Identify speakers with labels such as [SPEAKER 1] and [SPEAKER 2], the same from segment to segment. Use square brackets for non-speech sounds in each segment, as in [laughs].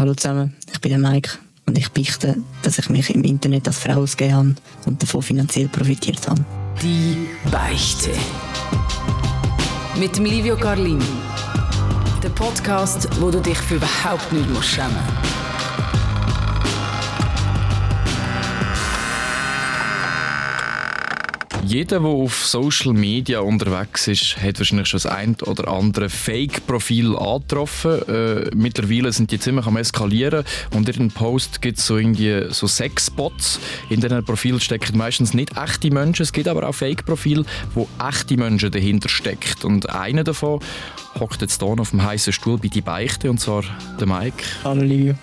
[SPEAKER 1] Hallo zusammen, ich bin der Mike und ich beichte, dass ich mich im Internet als Frau ausgegeben habe und davon finanziell profitiert habe.
[SPEAKER 2] Die Beichte. Mit dem Livio Carlin. Der Podcast, wo du dich für überhaupt nicht schämen musst.
[SPEAKER 3] Jeder, der auf Social Media unterwegs ist, hat wahrscheinlich schon das ein oder andere Fake-Profil angetroffen. Äh, mittlerweile sind die ziemlich am eskalieren und in den Post gibt es so irgendwie so Sexbots. In diesen Profilen stecken meistens nicht echte Menschen. Es gibt aber auch Fake-Profile, wo echte Menschen dahinter stecken. Und einer davon hockt jetzt hier auf dem heißen Stuhl bei die Beichte und zwar der Mike.
[SPEAKER 1] Hallo Livio.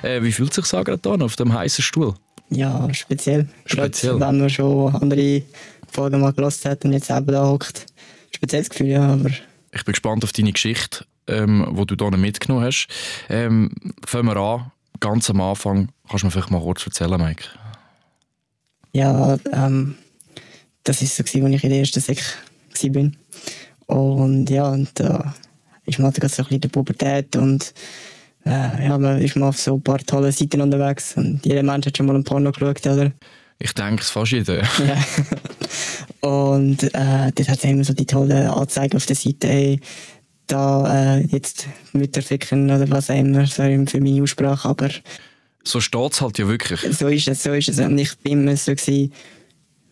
[SPEAKER 3] Äh, wie fühlt sich sagen hier auf dem heißen Stuhl?
[SPEAKER 1] Ja, speziell.
[SPEAKER 3] Speziell.
[SPEAKER 1] Gerade, wenn man schon andere Folgen mal gelost hat und jetzt eben da hockt. Spezielles Gefühl, ja, aber...
[SPEAKER 3] Ich bin gespannt auf deine Geschichte, ähm, die du hier mitgenommen hast. Ähm, fangen wir an, ganz am Anfang. Kannst du mir vielleicht mal kurz erzählen, Mike?
[SPEAKER 1] Ja, ähm, das war so, als ich in der ersten Sek war. Und ja, und da ist man halt gerade so ein bisschen der Pubertät und äh, ja, man ist mal auf so ein paar tolle Seiten unterwegs und jeder Mensch hat schon mal ein Porno geschaut, oder?
[SPEAKER 3] Ich denke es fast jeder. [laughs]
[SPEAKER 1] Ja. Und äh, dort hat es immer so die tolle Anzeige auf der Seite, hey, da äh, jetzt Mütter ficken oder was auch immer, sorry für meine Aussprache, aber...
[SPEAKER 3] So steht es halt ja wirklich.
[SPEAKER 1] So ist es, so ist es. Und ich bin immer so gewesen,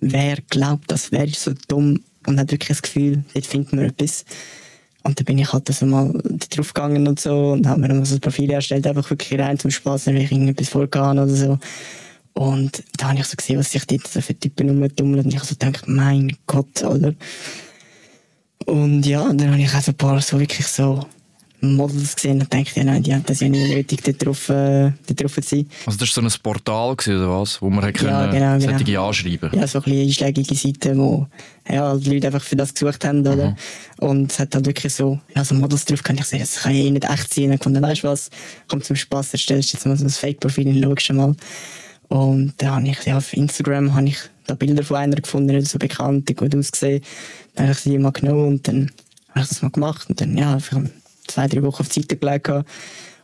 [SPEAKER 1] wer glaubt, das wäre so dumm und hat wirklich das Gefühl, dort findet man etwas. Und dann bin ich halt also mal drauf gegangen und so und habe mir dann so ein Profil erstellt, einfach wirklich rein zum Spaß, wenn ich irgendetwas vorgehauen oder so. Und da habe ich so gesehen, was sich dort so für Typen rumtummeln. Und ich so gedacht, mein Gott, oder? Und ja, dann habe ich auch so ein paar so wirklich so Models gesehen und dachte, ja, nein, die haben das ja nicht nötig, da drauf, äh, drauf zu sein.
[SPEAKER 3] Also das war so ein Portal, gewesen, oder was? Wo man ja, können,
[SPEAKER 1] genau,
[SPEAKER 3] solche
[SPEAKER 1] genau.
[SPEAKER 3] anschreiben
[SPEAKER 1] Ja, so ein bisschen einschlägige Seiten, wo ja, die Leute einfach für das gesucht haben, oder? Mhm. Und es hat halt wirklich so, ja, so Models drauf gehabt. Ich sehe, das kann ja eh nicht echt sein. Und dann weißt du was, kommt zum Spaß, erstellst jetzt mal so ein Fake-Profil in logisch mal. Und dann habe ich, ja, auf Instagram habe ich da Bilder von einer gefunden, nicht so bekannt, die gut ausgesehen. Dann habe ich sie mal genommen und dann habe ich das mal gemacht und dann, ja, einfach zwei, drei Wochen auf die Seite gelegt.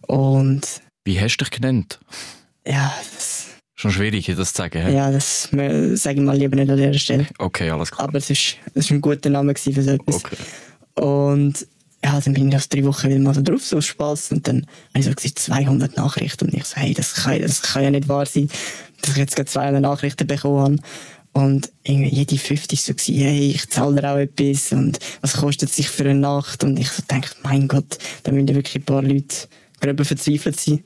[SPEAKER 1] Und...
[SPEAKER 3] Wie hast du dich genannt?
[SPEAKER 1] Ja, das...
[SPEAKER 3] Schon schwierig, das zu sagen, he?
[SPEAKER 1] Ja, das sage ich mal lieber nicht an dieser Stelle.
[SPEAKER 3] Okay, alles klar.
[SPEAKER 1] Aber es war ein guter Name für so etwas.
[SPEAKER 3] Okay.
[SPEAKER 1] Und ja, dann bin ich nach drei Wochen wieder mal so drauf, so Spaß. Und dann habe ich so gesagt, 200 Nachrichten. Und ich so, hey, das kann, das kann ja nicht wahr sein, dass ich jetzt gerade 200 Nachrichten bekommen habe. Und irgendwie jede 50 so gewesen, hey, ich zahle dir auch etwas und was kostet es sich für eine Nacht? Und ich so denke, mein Gott, da müssen wirklich ein paar Leute gröber verzweifelt sein.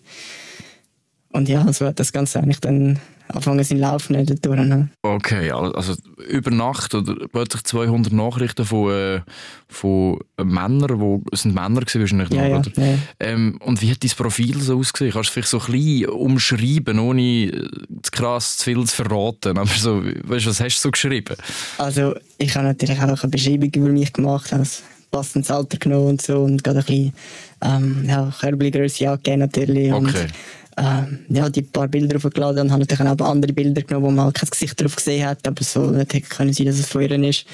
[SPEAKER 1] Und ja, so hat das Ganze eigentlich dann anfangen seinen Lauf nicht durch. Ne?
[SPEAKER 3] Okay, also über Nacht oder plötzlich 200 Nachrichten von, äh, von Männern, wo es sind Männer gewesen, wahrscheinlich
[SPEAKER 1] ja,
[SPEAKER 3] noch,
[SPEAKER 1] ja, ja.
[SPEAKER 3] Ähm, und wie hat dein Profil so ausgesehen? Kannst du vielleicht so ein bisschen umschreiben, ohne zu krass zu viel zu verraten? Aber so, weißt du, was hast du so geschrieben?
[SPEAKER 1] Also ich habe natürlich auch eine Beschreibung über mich gemacht, habe passendes Alter genommen und so und gerade ein bisschen ähm, ja, Körbelgröße angegeben natürlich.
[SPEAKER 3] Okay.
[SPEAKER 1] Und, äh, ja, die paar Bilder aufgeladen und habe natürlich auch andere Bilder genommen, wo man halt kein Gesicht drauf gesehen hat, aber so hätte können sein, dass es von ihr ist.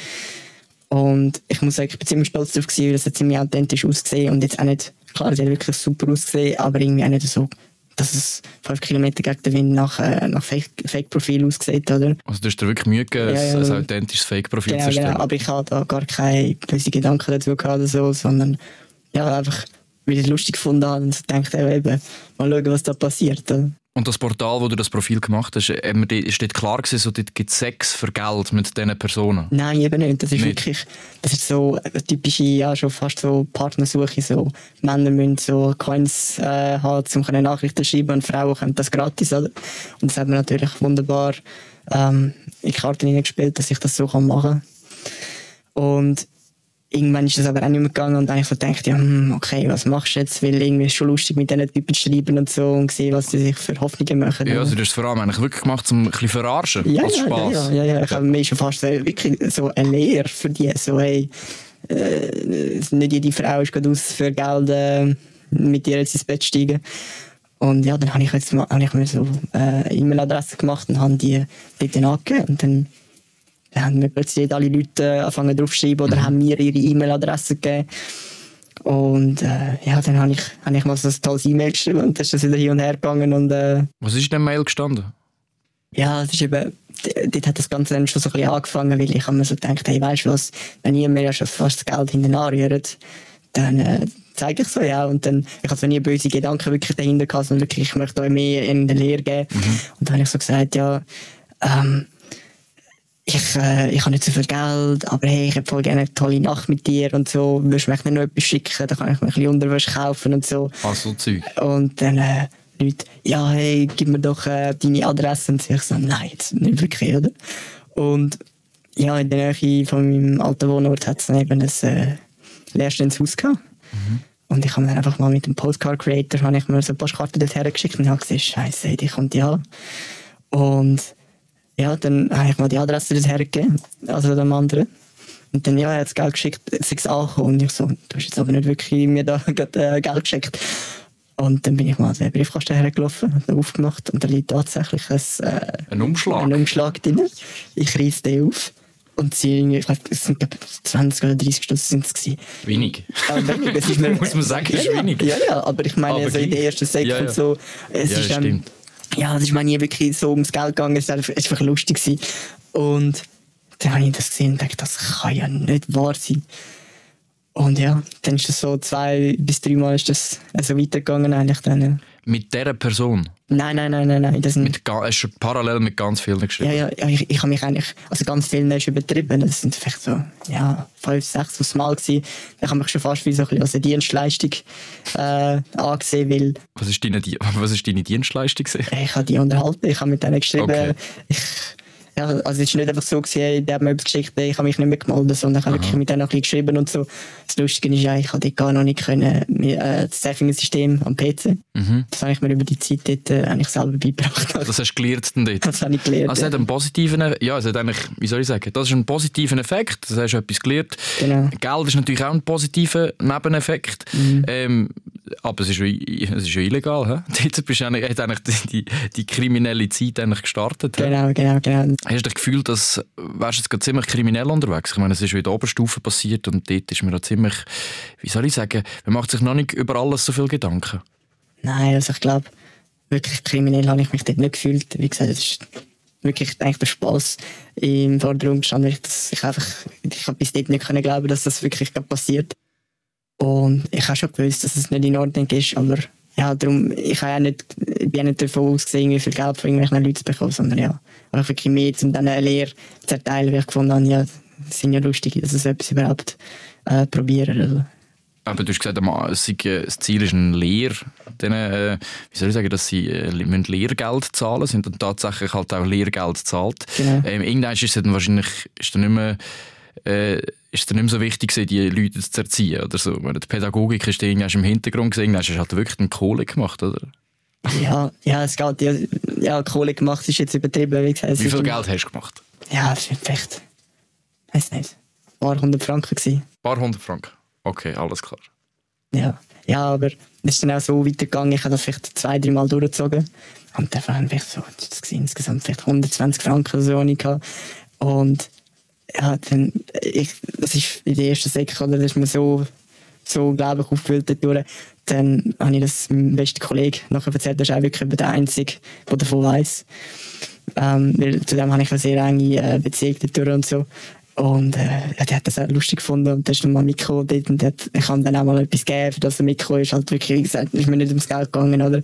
[SPEAKER 1] Und ich muss sagen, ich bin ziemlich stolz darauf gewesen, weil es hat ziemlich authentisch ausgesehen und jetzt auch nicht, klar, sie hat wirklich super ausgesehen, aber irgendwie auch nicht so, dass es fünf Kilometer gegen den Wind nach, äh, nach Fake-Profil Fake aussieht, oder?
[SPEAKER 3] Also du hast dir wirklich Mühe gegeben, ja, ja, ein authentisches Fake-Profil
[SPEAKER 1] genau,
[SPEAKER 3] zu erstellen?
[SPEAKER 1] Genau, aber ich habe da gar keine bösen Gedanken dazu gehabt oder so, sondern ja, einfach weil ich es lustig gefunden habe und dachte eben, mal schauen, was da passiert.
[SPEAKER 3] Und das Portal, wo du das Profil gemacht hast, ist dort klar gewesen, so, dort gibt es Sex für Geld mit diesen Personen?
[SPEAKER 1] Nein, eben nicht. Das ist nicht. wirklich, das ist so eine typische, ja, schon fast so Partnersuche. So. Männer müssen so Coins äh, haben, um Nachrichten zu schreiben und Frauen können das gratis. Oder? Und das hat mir natürlich wunderbar ähm, in die Karten hineingespielt, dass ich das so machen kann. Und irgendwann ist das aber auch nicht mehr gegangen und dann ich so gedacht, ja, hm, okay, was machst du jetzt? Weil irgendwie ist schon lustig mit diesen Typen zu schreiben und so und sehen, was sie sich für Hoffnungen machen.
[SPEAKER 3] Ja, also du hast es vor allem eigentlich wirklich gemacht, um ein bisschen verarschen,
[SPEAKER 1] ja,
[SPEAKER 3] als
[SPEAKER 1] ja,
[SPEAKER 3] Spaß.
[SPEAKER 1] Ja, ja, ja, ich habe mir schon fast so, wirklich so eine Lehre für die, so hey, äh, nicht jede Frau ist gerade aus für Geld äh, mit dir jetzt ins Bett steigen. Und ja, dann habe ich jetzt habe ich mir so äh, E-Mail-Adresse gemacht und habe die dort angegeben und dann dann haben mir plötzlich alle Leute angefangen draufzuschreiben oder mhm. haben mir ihre E-Mail-Adresse gegeben. Und äh, ja, dann habe ich, hab ich mal so ein tolles E-Mail geschrieben und dann ist das wieder hin und her gegangen und äh,
[SPEAKER 3] Was ist in dem Mail gestanden?
[SPEAKER 1] ja, es ist eben, dort hat das Ganze dann schon so ein bisschen angefangen, weil ich habe mir so gedacht, hey, weißt du was, wenn ihr mir ja schon fast das Geld hinten anrührt, dann äh, zeige ich so, ja. Und dann, ich habe so nie böse Gedanken wirklich dahinter gehabt, sondern wirklich, ich möchte euch mehr in der Lehre geben. Und dann habe ich so gesagt, ja, ähm, ich, äh, ich habe nicht so viel Geld, aber hey, ich hätte voll gerne eine tolle Nacht mit dir und so. Würdest du mir noch etwas schicken? Dann kann ich mir ein bisschen Unterwäsche kaufen und so.
[SPEAKER 3] Ah, so Zeug.
[SPEAKER 1] Und dann äh, Leute, ja, hey, gib mir doch äh, deine Adresse. Und ich so, nein, jetzt nicht wirklich, oder? Und ja, in der Nähe von meinem alten Wohnort hat es dann eben ein äh, leerstehendes Haus gehabt. Und ich habe dann einfach mal mit dem Postcard Creator habe ich mir so eine Postkarte dorthin geschickt und habe gesehen, Scheiße, die kommt ja. Und ja, dann habe ich mal die Adresse dorthin gegeben, also dem anderen. Und dann, ja, er hat das Geld geschickt, es ist angekommen. Und ich so, du hast jetzt aber nicht wirklich mir da [laughs] gerade, äh, Geld geschickt. Und dann bin ich mal an den Briefkasten hergelaufen, habe ihn aufgemacht und da liegt tatsächlich ein, äh,
[SPEAKER 3] Ein Umschlag.
[SPEAKER 1] ein Umschlag drin. Ich reiße den auf und sie irgendwie, ich glaube, es sind glaub, 20 oder 30 Stunden sind es gewesen.
[SPEAKER 3] Wenig.
[SPEAKER 1] Ja, wenig, das ist [laughs] mir,
[SPEAKER 3] Muss man sagen, ist
[SPEAKER 1] ja, ja,
[SPEAKER 3] wenig.
[SPEAKER 1] Ja, ja, aber ich meine,
[SPEAKER 3] Aber
[SPEAKER 1] so in der ersten Sek
[SPEAKER 3] Ja, ja.
[SPEAKER 1] so, es
[SPEAKER 3] Ja,
[SPEAKER 1] ist, ähm,
[SPEAKER 3] stimmt.
[SPEAKER 1] Ja, es ist mir nie wirklich so ums Geld gegangen, es war einfach, lustig. Gewesen. Und dann habe ich das gesehen und dachte, das kann ja nicht wahr sein. Und ja, dann ist das so zwei bis dreimal ist das so weitergegangen eigentlich dann.
[SPEAKER 3] Mit dieser Person.
[SPEAKER 1] Nein, nein, nein, nein, nein, das sind
[SPEAKER 3] Mit, hast du parallel mit ganz vielen geschrieben.
[SPEAKER 1] ja, ja, ja ich, ich habe mich eigentlich, also ganz viel ist übertrieben. Das sind vielleicht so, ja, fünf, sechs aufs Mal gewesen. Ich habe mich schon fast wie so ein bisschen als eine Dienstleistung äh, angesehen, weil
[SPEAKER 3] Was ist deine, [laughs] was ist deine Dienstleistung? gewesen?
[SPEAKER 1] ich habe die unterhalten, ich habe mit denen geschrieben.
[SPEAKER 3] Okay.
[SPEAKER 1] Ich, ja, also es ist nicht einfach so gewesen, der hat mir etwas geschickt, ich habe mich nicht mehr gemeldet, sondern ich habe wirklich mit denen noch ein bisschen geschrieben und so. Das Lustige ist ja, ich dort gar noch nicht können, äh, das Surfing-System am PC. Das habe ich mir über die Zeit dort äh, selber beigebracht.
[SPEAKER 3] Das hast du gelernt dann dort?
[SPEAKER 1] Das habe ich gelernt.
[SPEAKER 3] Also es hat einen positiven, E- ja, es hat eigentlich, wie soll ich sagen, das ist ein positiver Effekt, das hast du etwas gelernt.
[SPEAKER 1] Genau.
[SPEAKER 3] Geld ist natürlich auch ein positiver Nebeneffekt,
[SPEAKER 1] Mhm. ähm,
[SPEAKER 3] aber es ist es ist illegal. He? [laughs] Dort bist du eigentlich, hat eigentlich die, die, kriminelle Zeit eigentlich gestartet. he?
[SPEAKER 1] Genau, genau, genau.
[SPEAKER 3] Hast du das Gefühl, dass wärst du jetzt gerade ziemlich kriminell unterwegs? Ich meine, es ist schon in der Oberstufe passiert und dort ist mir da ziemlich, wie soll ich sagen, man macht sich noch nicht über alles so viel Gedanken.
[SPEAKER 1] Nein, also ich glaube, wirklich kriminell habe ich mich dort nicht gefühlt. Wie gesagt, es ist wirklich eigentlich der Spaß im Vordergrund gestanden. weil Ich, das, ich, einfach, ich habe bis dort nicht können glauben, dass das wirklich passiert. Und ich habe schon gewusst, dass es nicht in Ordnung ist, aber ja, darum, ich habe ja nicht, ich bin ja nicht davon ausgesehen, wie viel Geld von irgendwelchen Leuten zu bekommen, sondern ja, einfach wirklich mehr, um dann eine Lehre zu erteilen, weil ich gefunden habe, ja, das sind ja lustig, dass es etwas überhaupt äh, probieren. Also.
[SPEAKER 3] Aber du hast gesagt, es äh, das Ziel ist ein Lehr, denen, äh, wie soll ich sagen, dass sie äh, müssen Lehrgeld zahlen, sind dann tatsächlich halt auch Lehrgeld zahlt.
[SPEAKER 1] Genau.
[SPEAKER 3] Ähm, irgendwann ist es dann wahrscheinlich ist dann nicht mehr, äh, ist dann nicht mehr so wichtig die Leute zu erziehen oder so. Meine, Die Pädagogik ist dann irgendwann im Hintergrund gesehen, hast du halt wirklich eine Kohle gemacht, oder?
[SPEAKER 1] Ja, ja, es geht. Ja, ja, Kohle gemacht ist jetzt übertrieben. Wie, gesagt, es
[SPEAKER 3] Wie
[SPEAKER 1] ist
[SPEAKER 3] viel Geld hast du gemacht?
[SPEAKER 1] Ja, es sind vielleicht, weiß nicht, ein paar hundert Franken gewesen.
[SPEAKER 3] Ein paar hundert Franken. Okay, alles klar.
[SPEAKER 1] Ja, ja, aber es ist dann auch so weitergegangen. Ich habe das vielleicht zwei, drei Mal durchgezogen. Und dann waren vielleicht so, das insgesamt vielleicht 120 Franken oder so. Und ja, dann, ich, das ist in der ersten Säcke, oder, das ist mir so, so, glaube ich, aufgefüllt dadurch. Dann habe ich das meinem besten Kollegen nachher erzählt, das ist auch wirklich der Einzige, der davon weiss. Ähm, weil zu habe ich eine sehr enge äh, Beziehung dadurch und so. Und äh, der hat das auch lustig gefunden und der ist dann mal mitgekommen dort und hat, ich kann dann auch mal etwas geben, für das mitgekommen ist. Halt wirklich, wie gesagt, ist mir nicht ums Geld gegangen, oder?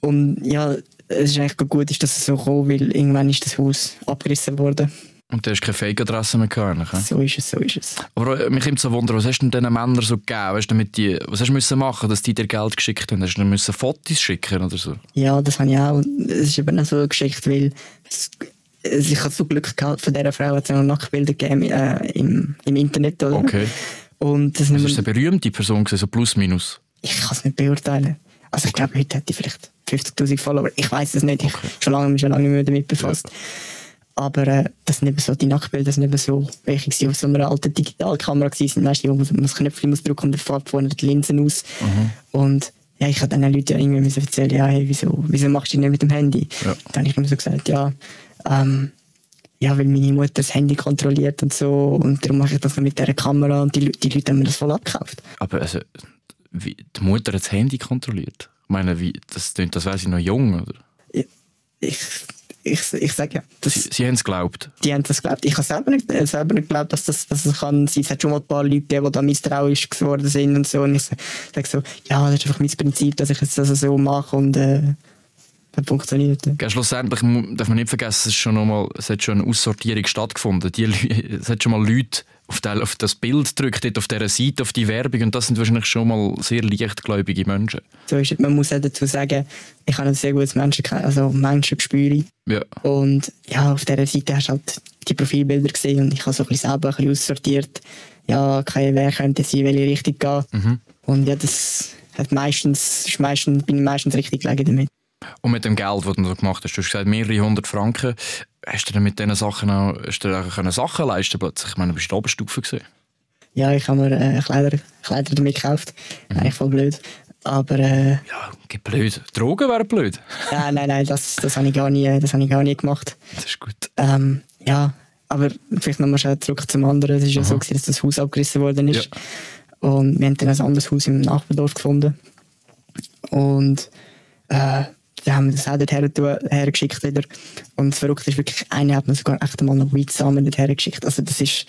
[SPEAKER 1] Und ja, es ist eigentlich gut, dass es so gekommen weil irgendwann ist das Haus abgerissen worden.
[SPEAKER 3] Und du hast keine Fake-Adresse mehr gehabt?
[SPEAKER 1] So ist es, so ist es.
[SPEAKER 3] Aber äh, mich kommt so wundern, was hast du denn diesen Männern so gegeben? Weißt du, damit die, was hast du müssen machen, dass die dir Geld geschickt haben? Hast du müssen Fotos schicken oder so?
[SPEAKER 1] Ja, das habe ich auch. Es ist eben auch so geschickt, weil es, ich habe so Glück gehabt, von dieser Frau hat es noch Nacktbilder gegeben äh, im, im Internet. Oder?
[SPEAKER 3] Okay.
[SPEAKER 1] Und
[SPEAKER 3] das
[SPEAKER 1] nicht
[SPEAKER 3] ist eine berühmte Person, gewesen, so plus minus.
[SPEAKER 1] ich kann es nicht beurteilen. Also ich glaube, heute hätte ich vielleicht 50'000 Follower. Ich weiß es nicht. Ich schon lange, mich schon lange nicht mehr damit befasst. Aber äh, das sind eben so, die Nacktbilder das sind eben so, welche sie auf so einer alten Digitalkamera sind. Weißt du, wo man das Knöpfchen muss drücken und dann fährt vorne die Linsen aus. Und ja, ich habe dann den Leuten ja irgendwie müssen erzählen, ja, hey, wieso, wieso machst du das nicht mit dem Handy?
[SPEAKER 3] Ja.
[SPEAKER 1] Dann habe ich ihm so gesagt, ja, ähm, ja, weil meine Mutter das Handy kontrolliert und so und darum mache ich das mit dieser Kamera und die, die Leute haben mir das voll abgekauft.
[SPEAKER 3] Aber also, wie, die Mutter hat das Handy kontrolliert? Ich meine, wie, das, das wäre sie noch jung, oder?
[SPEAKER 1] Ich, ich, ich, ich sage ja. Das,
[SPEAKER 3] Sie, sie haben es geglaubt.
[SPEAKER 1] die haben das geglaubt. Ich habe selber nicht, äh, selber nicht geglaubt, dass das, dass das kann sein. Es hat schon mal ein paar Leute gegeben, die da misstrauisch geworden sind und so. Und ich sage so, ja, das ist einfach mein Prinzip, dass ich jetzt das so mache und äh, hat funktioniert. ja.
[SPEAKER 3] Schlussendlich darf man nicht vergessen, es, ist schon noch mal, es hat schon eine Aussortierung stattgefunden. Die, [laughs] es hat schon mal Leute auf, der, auf das Bild gedrückt, dort auf dieser Seite, auf die Werbung. Und das sind wahrscheinlich schon mal sehr leichtgläubige Menschen.
[SPEAKER 1] So ist es. Man muss auch dazu sagen, ich habe ein sehr gutes Menschen, also Menschengespür.
[SPEAKER 3] Ja.
[SPEAKER 1] Und ja, auf dieser Seite hast du halt die Profilbilder gesehen und ich habe so ein bisschen selber ein bisschen aussortiert. Ja, okay, wer könnte es in welche Richtung gehen. Und ja, das hat meistens, ist meistens, bin ich meistens richtig gelegen damit.
[SPEAKER 3] Und mit dem Geld, das du so gemacht hast, du hast gesagt, mehrere hundert Franken. Hast du denn mit diesen Sachen auch, hast du auch können Sachen leisten plötzlich? Ich meine, du bist in der Oberstufe gewesen.
[SPEAKER 1] Ja, ich habe mir äh, Kleider, Kleider damit gekauft. Eigentlich voll blöd. Aber äh,
[SPEAKER 3] Ja, geht blöd. Drogen wären blöd.
[SPEAKER 1] nein, nein, nein, das, das habe ich, gar nie- das habe ich gar nie gemacht.
[SPEAKER 3] Das ist gut.
[SPEAKER 1] Ähm, ja, aber vielleicht nochmal schnell zurück zum anderen. Es ist ja so, gewesen, dass das Haus abgerissen worden ist. Und wir haben dann ein anderes Haus im Nachbardorf gefunden. Und äh, dann haben wir das auch dort her- hergeschickt wieder. Und das Verrückte ist wirklich, einer hat mir sogar echt einmal noch Weedsamen dort hergeschickt. Also das ist,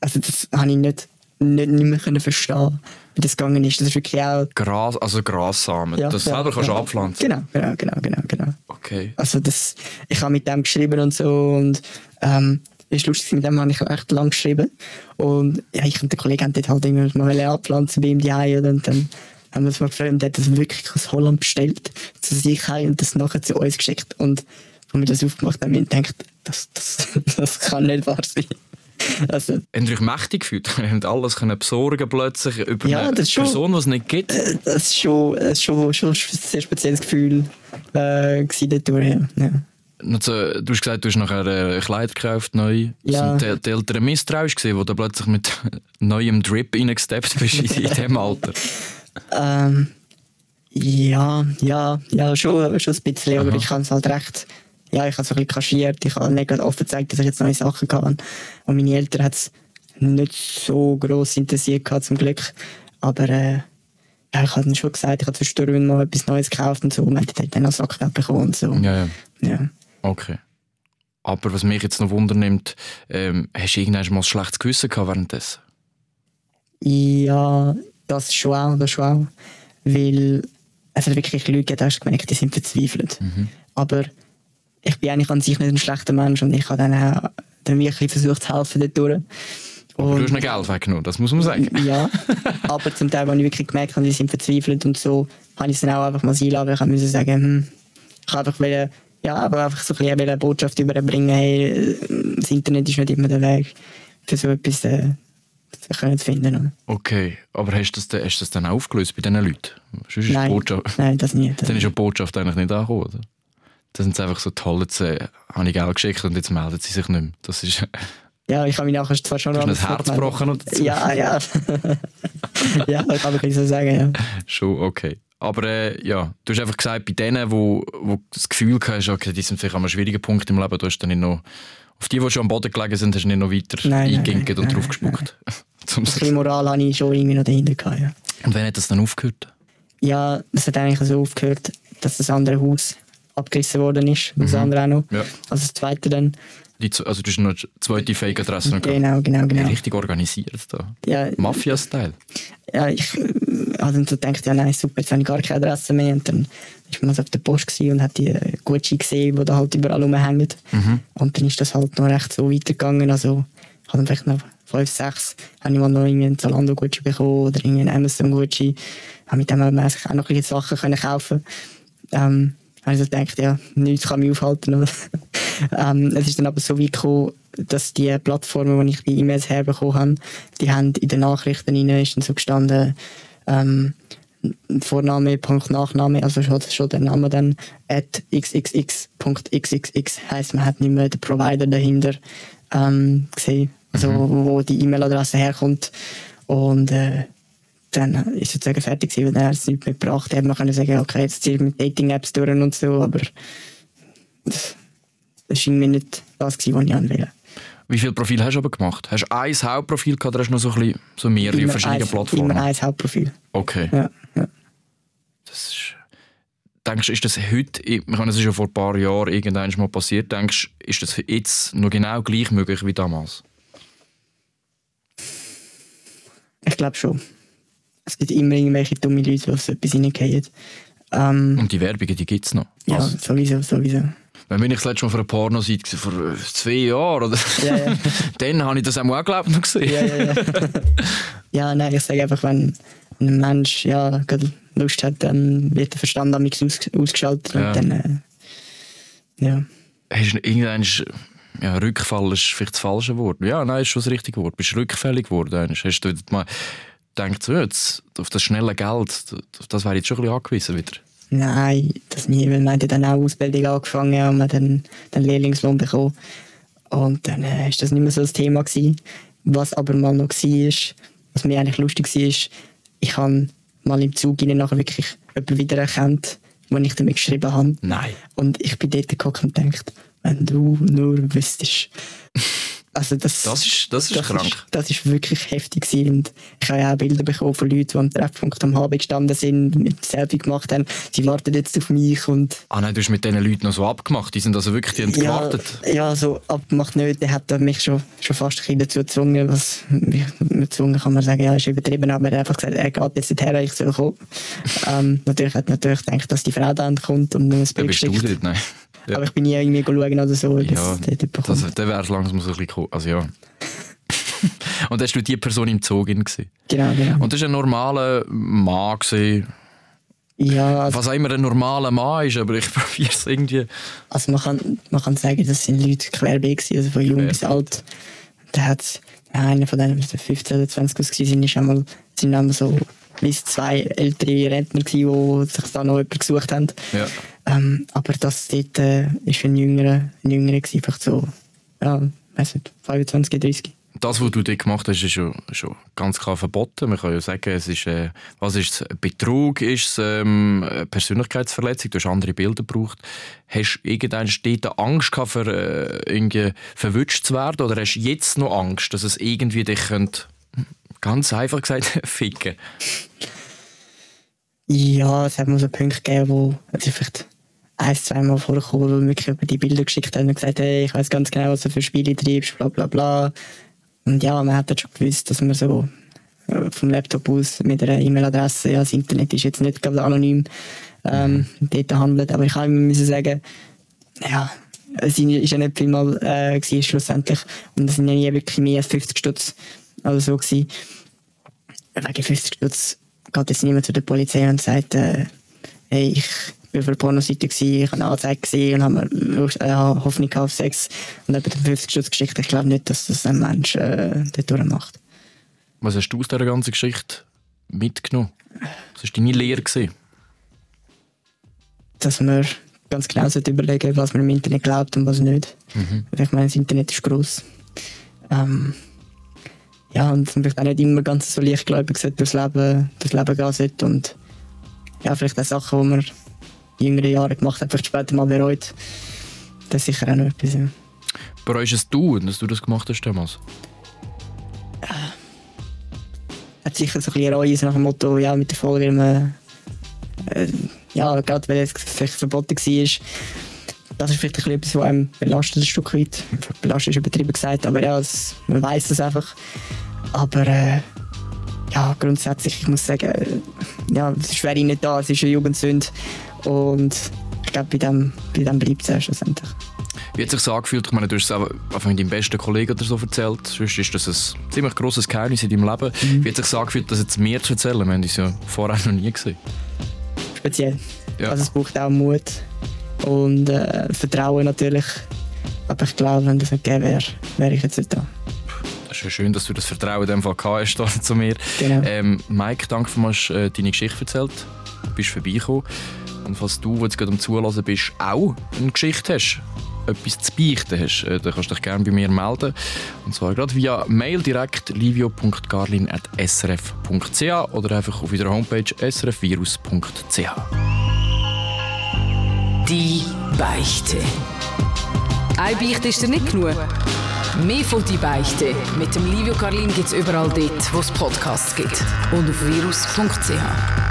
[SPEAKER 1] also das habe ich nicht, nicht, nicht mehr können verstehen, wie das gegangen ist. Das ist wirklich auch...
[SPEAKER 3] Gras, also Grassamen.
[SPEAKER 1] Ja,
[SPEAKER 3] das
[SPEAKER 1] ja,
[SPEAKER 3] selber kannst du
[SPEAKER 1] ja.
[SPEAKER 3] abpflanzen.
[SPEAKER 1] Genau, genau, genau, genau, genau.
[SPEAKER 3] Okay.
[SPEAKER 1] Also das, ich habe mit dem geschrieben und so und ähm, ist lustig, mit dem habe ich echt lang geschrieben und ja, ich und der Kollege haben dort halt irgendwas mal abpflanzen bei ihm die Eier und dann haben wir uns mal gefragt und der hat das wirklich aus Holland bestellt, zu sich heim und das nachher zu uns geschickt und als wir das aufgemacht haben, haben wir gedacht, das, das, [laughs] das kann nicht wahr sein. Also,
[SPEAKER 3] Haben ihr euch mächtig gefühlt? Ihr habt alles können besorgen plötzlich über
[SPEAKER 1] Ja,
[SPEAKER 3] eine
[SPEAKER 1] das schon.
[SPEAKER 3] Person, die es nicht gibt?
[SPEAKER 1] äh, das ist schon, äh, schon, schon ein sehr spezielles Gefühl äh, gewesen dort durch, ja. ja.
[SPEAKER 3] Du hast gesagt, du hast nachher äh, Kleider gekauft, neu.
[SPEAKER 1] Ja.
[SPEAKER 3] Sind die, die Eltern misstrauisch gewesen, wo du plötzlich mit [laughs] neuem Drip reingesteppt bist in, [laughs] in diesem Alter?
[SPEAKER 1] Ähm, ja, ja, ja, schon, schon ein bisschen, aber
[SPEAKER 3] Aha.
[SPEAKER 1] ich habe es halt recht, ja, ich habe es ein bisschen kaschiert, ich habe nicht offen gezeigt, dass ich jetzt neue Sachen kann. Und meine Eltern hat es nicht so gross interessiert gehabt, zum Glück. Aber, äh, ja, ich habe schon gesagt, ich habe zwischendurch mal etwas Neues gekauft und so, und hätte dann noch Sackgeld bekommen und so.
[SPEAKER 3] Ja, ja.
[SPEAKER 1] Ja.
[SPEAKER 3] Okay. Aber was mich jetzt noch wundernimmt, ähm, hast du irgendwann mal ein schlechtes Gewissen gehabt währenddessen?
[SPEAKER 1] Ja, das schon auch, das schon auch. Weil es hat wirklich Leute gegeben, hast gemerkt, die sind verzweifelt. Aber ich bin eigentlich an sich nicht ein schlechter Mensch und ich habe dann auch dann wirklich versucht zu helfen dort durch.
[SPEAKER 3] Aber du hast
[SPEAKER 1] Und-
[SPEAKER 3] ihnen Geld weggenommen, das muss man sagen. [laughs]
[SPEAKER 1] ja, aber zum Teil, als ich wirklich gemerkt habe, die sind verzweifelt und so, habe ich es dann auch einfach mal sein lassen. Ich musste sagen, hm, ich habe einfach wollen, ja, aber einfach so ein bisschen eine Botschaft überbringen, hey, das Internet ist nicht immer der Weg für so etwas äh, können finden.
[SPEAKER 3] Okay, aber hast du das, dann- hast das dann aufgelöst bei diesen Leuten? Sonst
[SPEAKER 1] Nein,
[SPEAKER 3] Botschaft,
[SPEAKER 1] nein, das nicht.
[SPEAKER 3] dann ist ja die Botschaft eigentlich nicht angekommen, oder? Dann sind einfach so toll, jetzt äh, habe ich Geld geschickt und jetzt melden sie sich nicht mehr. Das ist,
[SPEAKER 1] Ja, ich habe mich nachher zwar schon
[SPEAKER 3] du hast ein Herz gebrochen oder dazu?
[SPEAKER 1] Ja, ja. [laughs] ja, ich kann wirklich so sagen, ja.
[SPEAKER 3] Schon, okay. Aber äh, ja, du hast einfach gesagt, bei denen, wo, wo das Gefühl hast, okay, die sind vielleicht an einem schwierigen Punkt im Leben, du hast dann nicht noch, auf die, die schon am Boden gelegen sind, hast du nicht noch weiter
[SPEAKER 1] Nein,
[SPEAKER 3] eingeginkt und draufgespuckt. [laughs]
[SPEAKER 1] Ein bisschen Moral habe ich schon irgendwie noch dahinter gehabt, ja.
[SPEAKER 3] und wann hat das dann aufgehört?
[SPEAKER 1] Ja, es hat eigentlich so aufgehört, dass das andere Haus abgerissen worden ist. Und das andere auch noch.
[SPEAKER 3] Ja.
[SPEAKER 1] Also das zweite dann.
[SPEAKER 3] Die, also du hast noch eine zweite Fake-Adresse noch.
[SPEAKER 1] Genau, genau, genau.
[SPEAKER 3] Richtig organisiert da.
[SPEAKER 1] Ja,
[SPEAKER 3] Mafia-Style.
[SPEAKER 1] ja, ich äh, habe dann so gedacht, ja nein, super, jetzt habe ich gar keine Adresse mehr. Und dann ist man also auf der Post und hat die äh, Gucci gesehen, die da halt überall rumhängen. Und dann ist das halt noch recht so weitergegangen. Also ich habe dann vielleicht noch fünf, sechs, habe ich mal noch irgendwie einen Zalando-Gucci bekommen oder irgendwie einen Amazon-Gucci. Habe mit dem auch mäßig auch noch ein bisschen Sachen können kaufen ähm, habe ich gedacht, ja, nichts kann mich aufhalten. [laughs] Ähm, es ist dann aber so weit gekommen, dass die Plattformen, wo ich die E-Mails herbekommen habe, die haben in den Nachrichten rein, ist dann so gestanden, ähm, Vorname, Punkt, Nachname, also schon, schon der Name dann, at xxx.xxx, heisst, man hat nicht mehr den Provider dahinter ähm, gesehen, also wo die E-Mail-Adresse herkommt. Und äh, dann ist es sozusagen fertig gewesen, weil er hat es nicht mehr gebracht. Hätte noch können sagen, okay, jetzt ziehe ich mit Dating-Apps durch und so, aber das war irgendwie nicht das, gewesen, was ich wollte.
[SPEAKER 3] Wie viele Profile hast du aber gemacht? Hast du ein Hauptprofil gehabt oder hast du noch so, ein bisschen, so mehrere
[SPEAKER 1] Immer
[SPEAKER 3] verschiedene
[SPEAKER 1] eins-
[SPEAKER 3] Plattformen?
[SPEAKER 1] Immer ein Hauptprofil.
[SPEAKER 3] Okay.
[SPEAKER 1] Ja, ja.
[SPEAKER 3] Das ist, denkst du, ist das heute, ich meine, es ist ja vor ein paar Jahren irgendwann mal passiert, denkst du, ist das jetzt noch genau gleich möglich wie damals?
[SPEAKER 1] Ich glaube schon. Es gibt immer irgendwelche dumme Leute, die auf so etwas reingehen. Ähm,
[SPEAKER 3] Und die Werbungen, die gibt es noch.
[SPEAKER 1] ja,
[SPEAKER 3] Also,
[SPEAKER 1] sowieso, sowieso.
[SPEAKER 3] wenn bin ich das letzte Mal für eine Pornoseite vor äh, zwei Jahren oder
[SPEAKER 1] Ja, ja. [laughs]
[SPEAKER 3] dann habe ich das auch mal glaubt noch gesehen.
[SPEAKER 1] ja, ja, ja. [laughs] ja, nein, ich sage einfach, wenn ein Mensch ja, Lust hat, dann wird der Verstand am aus, ausgeschaltet
[SPEAKER 3] Ja.
[SPEAKER 1] und dann, äh, ja.
[SPEAKER 3] Hast du irgendwann ja, Rückfall ist vielleicht das falsche Wort. Ja, nein, ist schon das richtige Wort. Bist rückfällig geworden? Hast du mal gedacht, so, jetzt, auf das schnelle Geld, auf das wäre jetzt schon ein bisschen angewiesen wieder?
[SPEAKER 1] Nein, das nie, weil wir haben dann auch Ausbildung angefangen und wir dann den Lehrlingslohn bekommen. Und dann äh, ist das nicht mehr so das Thema gewesen. Was aber mal noch war, was mir eigentlich lustig war, ist, ich habe mal im Zug nachher wirklich jemanden wiedererkannt, wo ich damit geschrieben habe.
[SPEAKER 3] Nein.
[SPEAKER 1] Und ich bin dort geguckt und gedacht, wenn du nur wüsstest. [laughs] Also das,
[SPEAKER 3] Das ist, das ist
[SPEAKER 1] das
[SPEAKER 3] krank.
[SPEAKER 1] Ist, das ist wirklich heftig gewesen. Und ich habe ja auch Bilder bekommen von Leuten, die am Treffpunkt am HB gestanden sind, mit Selfie gemacht haben. Sie warten jetzt auf mich und
[SPEAKER 3] Ah nein, du hast mit diesen Leuten noch so abgemacht. Die sind also wirklich, die haben
[SPEAKER 1] ja,
[SPEAKER 3] gewartet.
[SPEAKER 1] ja, so abgemacht nicht. Der hat mich schon, schon fast ein bisschen dazu gezwungen. Was, wie- gezwungen kann man sagen, ja, ist übertrieben, aber er hat einfach gesagt, er geht jetzt nicht her, ich soll kommen. [laughs] ähm, natürlich hat er natürlich gedacht, dass die Frau dann kommt und ein Bild
[SPEAKER 3] bist du dort, nein. Ja.
[SPEAKER 1] Aber ich bin nie irgendwie schauen oder so.
[SPEAKER 3] Ja, das, dann wäre es langsam so ein bisschen cool. Also ja. [laughs] Und hast du die Person im Zug in gesehen?
[SPEAKER 1] genau, genau.
[SPEAKER 3] Und das war ein normaler Mann. Gewesen.
[SPEAKER 1] ja, also,
[SPEAKER 3] Was auch immer ein normaler Mann ist, aber ich [laughs] probiere es irgendwie.
[SPEAKER 1] also man, kann, man kann sagen, das sind Leute querbeet also von jung bis alt. Da hat einer von denen, die 15 oder 20 aus gewesen sind, ist einmal, sind einmal so bis zwei ältere Rentner gewesen, die sich da noch jemanden gesucht haben.
[SPEAKER 3] Ja.
[SPEAKER 1] Ähm, aber das dort äh, ist ein jüngerer, ein jüngerer gewesen, vielleicht so, ja, weiß nicht, 25, 30.
[SPEAKER 3] Das, was du dort gemacht hast, ist schon, schon ganz klar verboten. Man kann ja sagen, es ist, äh, was ist es? Betrug, ist es ähm, Persönlichkeitsverletzung, du hast andere Bilder gebraucht. Hast du irgendwann dort Angst gehabt, für, äh, irgendwie verwünscht zu werden? Oder hast du jetzt noch Angst, dass es irgendwie dich könnte, ganz einfach gesagt, [laughs] ficken?
[SPEAKER 1] Ja, es hat mal so Punkte gegeben, wo also vielleicht ein, zweimal vorgekommen, wo wir wirklich über die Bilder geschickt haben und gesagt hey, ich weiß ganz genau, was du für Spiele treibst, bla bla bla. Und ja, man hat dann schon gewusst, dass man so äh, vom Laptop aus mit einer E-Mail-Adresse, ja, das Internet ist jetzt nicht gerade anonym, ähm, dort handelt. Aber ich müssen sagen, ja, es ist ja nicht viel mal äh, gewesen, schlussendlich. Und es sind ja nie wirklich mehr als 50 Stutz oder so gewesen. Wegen 50 Stutz geht jetzt niemand zu der Polizei und sagt, äh, hey, ich bin auf einer Pornoseite gewesen, ich habe eine Anzeige gesehen und habe äh, Hoffnung auf Sex und eben die 50 Stutz Geschichte. Ich glaube nicht, dass das ein Mensch äh, dort durchmacht.
[SPEAKER 3] Was hast du aus dieser ganzen Geschichte mitgenommen? Was war deine Lehre? Gewesen?
[SPEAKER 1] Dass man ganz genau sollte überlegen was man im Internet glaubt und was nicht. Weil Ich meine, das Internet ist gross. Ähm, ja, und man vielleicht auch nicht immer ganz so leichtgläubig sollte durchs Leben, durchs Leben gehen sollte. Und ja, vielleicht auch Sachen, die man jüngeren Jahren gemacht hat, vielleicht später mal bereut. Das ist sicher auch noch etwas. Ja.
[SPEAKER 3] Bereust es du, dass du das gemacht hast damals?
[SPEAKER 1] Hat sicher so ein bisschen Reue nach dem Motto, ja, mit der Folge, man, äh, ja, gerade weil es vielleicht verboten war, das ist vielleicht ein bisschen etwas, was einem belastet, ein Stück weit. Belastet ist übertrieben gesagt, aber ja, es, man weiß es einfach. Aber äh, ja, grundsätzlich, ich muss sagen, äh, ja, es ist wäre ich nicht da, es ist eine Jugendsünde und ich glaube, bei dem, bei dem bleibt es auch schlussendlich.
[SPEAKER 3] Wie hat es sich so angefühlt? Ich meine, du hast es auch mit deinem besten Kollegen oder so erzählt. Sonst ist das ein ziemlich grosses Geheimnis in deinem Leben. Wie hat es sich so angefühlt, das jetzt mir zu erzählen? Wir haben uns ja vorher noch nie gesehen.
[SPEAKER 1] Speziell.
[SPEAKER 3] Ja.
[SPEAKER 1] Also es braucht auch Mut und äh, Vertrauen natürlich. Aber ich glaube, wenn das nicht gegeben wäre, wäre ich jetzt nicht da.
[SPEAKER 3] Das ist ja schön, dass du das Vertrauen in dem Fall hast [laughs] zu mir.
[SPEAKER 1] Genau.
[SPEAKER 3] Ähm, Mike, danke, dass du äh, deine Geschichte erzählt Du bist vorbeigekommen. Und falls du, der jetzt gerade am Zulassen bist, auch eine Geschichte hast, etwas zu beichten hast, äh, dann kannst du dich gerne bei mir melden. Und zwar gerade via Mail direkt livio.garlin.srf.ch oder einfach auf unserer Homepage srfvirus.ch.
[SPEAKER 2] Die Beichte. Ein Beichte ist dir nicht genug. Mehr von «Die Beichte» mit dem Livio Carlin gibt es überall dort, wo es Podcasts gibt. Und auf virus.ch.